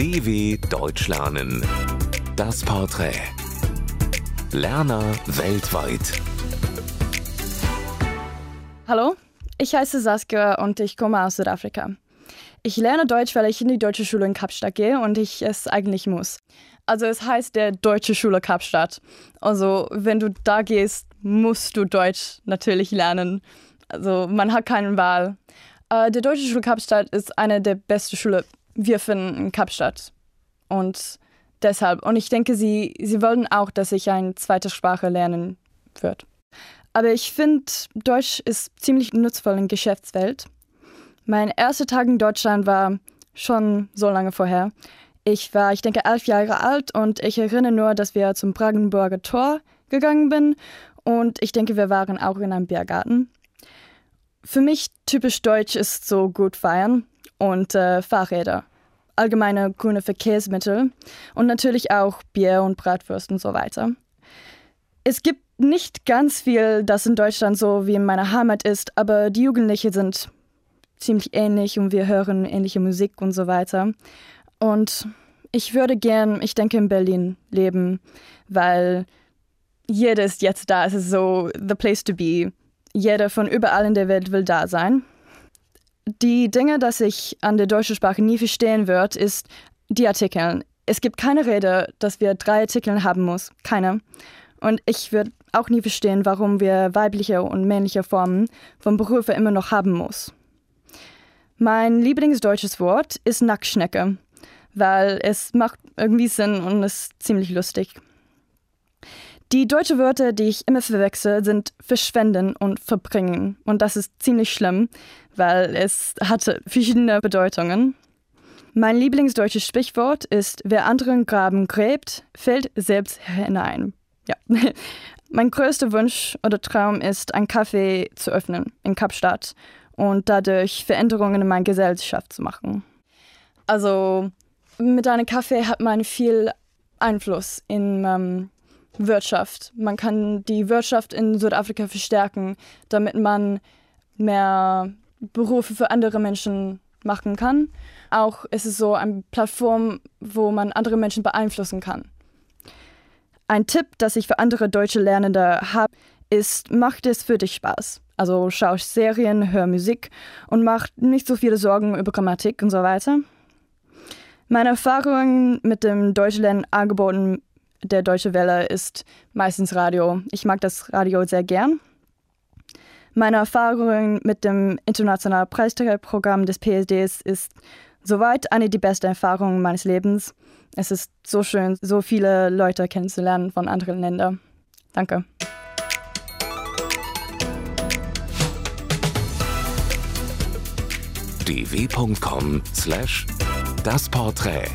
DW Deutsch lernen. Das Porträt. Lerner weltweit. Hallo, ich heiße Saskia und ich komme aus Südafrika. Ich lerne Deutsch, weil ich in die deutsche Schule in Kapstadt gehe und ich es eigentlich muss. Also es heißt der Deutsche Schule Kapstadt. Also wenn du da gehst, musst du Deutsch natürlich lernen. Also man hat keine Wahl. Äh, der Deutsche Schule Kapstadt ist eine der besten Schulen, wir finden in Kapstadt. Und deshalb, und ich denke, sie, sie wollen auch, dass ich eine zweite Sprache lernen wird. Aber ich finde, Deutsch ist ziemlich nutzvoll in der Geschäftswelt. Mein erster Tag in Deutschland war schon so lange vorher. Ich war, ich denke, elf Jahre alt und ich erinnere nur, dass wir zum Brandenburger Tor gegangen sind und ich denke, wir waren auch in einem Biergarten. Für mich typisch deutsch ist so gut feiern und äh, Fahrräder, allgemeine grüne Verkehrsmittel und natürlich auch Bier und Bratwurst und so weiter. Es gibt nicht ganz viel, das in Deutschland so wie in meiner Heimat ist, aber die Jugendlichen sind ziemlich ähnlich und wir hören ähnliche Musik und so weiter. Und ich würde gern, ich denke, in Berlin leben, weil jeder ist jetzt da. Es ist so the place to be. Jeder von überall in der Welt will da sein. Die Dinge, dass ich an der deutschen Sprache nie verstehen wird, ist die Artikel. Es gibt keine Rede, dass wir drei Artikel haben muss. Keine. Und ich würde auch nie verstehen, warum wir weibliche und männliche Formen von Berufe immer noch haben muss. Mein lieblingsdeutsches Wort ist Nacktschnecke, weil es macht irgendwie Sinn und ist ziemlich lustig. Die deutschen Wörter, die ich immer verwechsel, sind verschwenden und verbringen. Und das ist ziemlich schlimm, weil es hatte verschiedene Bedeutungen. Mein lieblingsdeutsches Sprichwort ist, wer anderen Graben gräbt, fällt selbst hinein. Ja. mein größter Wunsch oder Traum ist, ein Café zu öffnen in Kapstadt und dadurch Veränderungen in meiner Gesellschaft zu machen. Also mit einem Kaffee hat man viel Einfluss in ähm, Wirtschaft. Man kann die Wirtschaft in Südafrika verstärken, damit man mehr Berufe für andere Menschen machen kann. Auch ist es so eine Plattform, wo man andere Menschen beeinflussen kann. Ein Tipp, das ich für andere deutsche Lernende habe, ist, macht es für dich Spaß. Also schau Serien, hör Musik und mach nicht so viele Sorgen über Grammatik und so weiter. Meine Erfahrungen mit dem Deutschlernen angeboten der Deutsche Welle ist meistens Radio. Ich mag das Radio sehr gern. Meine Erfahrung mit dem internationalen Preisträgerprogramm des PSDs ist soweit eine der besten Erfahrungen meines Lebens. Es ist so schön, so viele Leute kennenzulernen von anderen Ländern. Danke. dw.com/das Porträt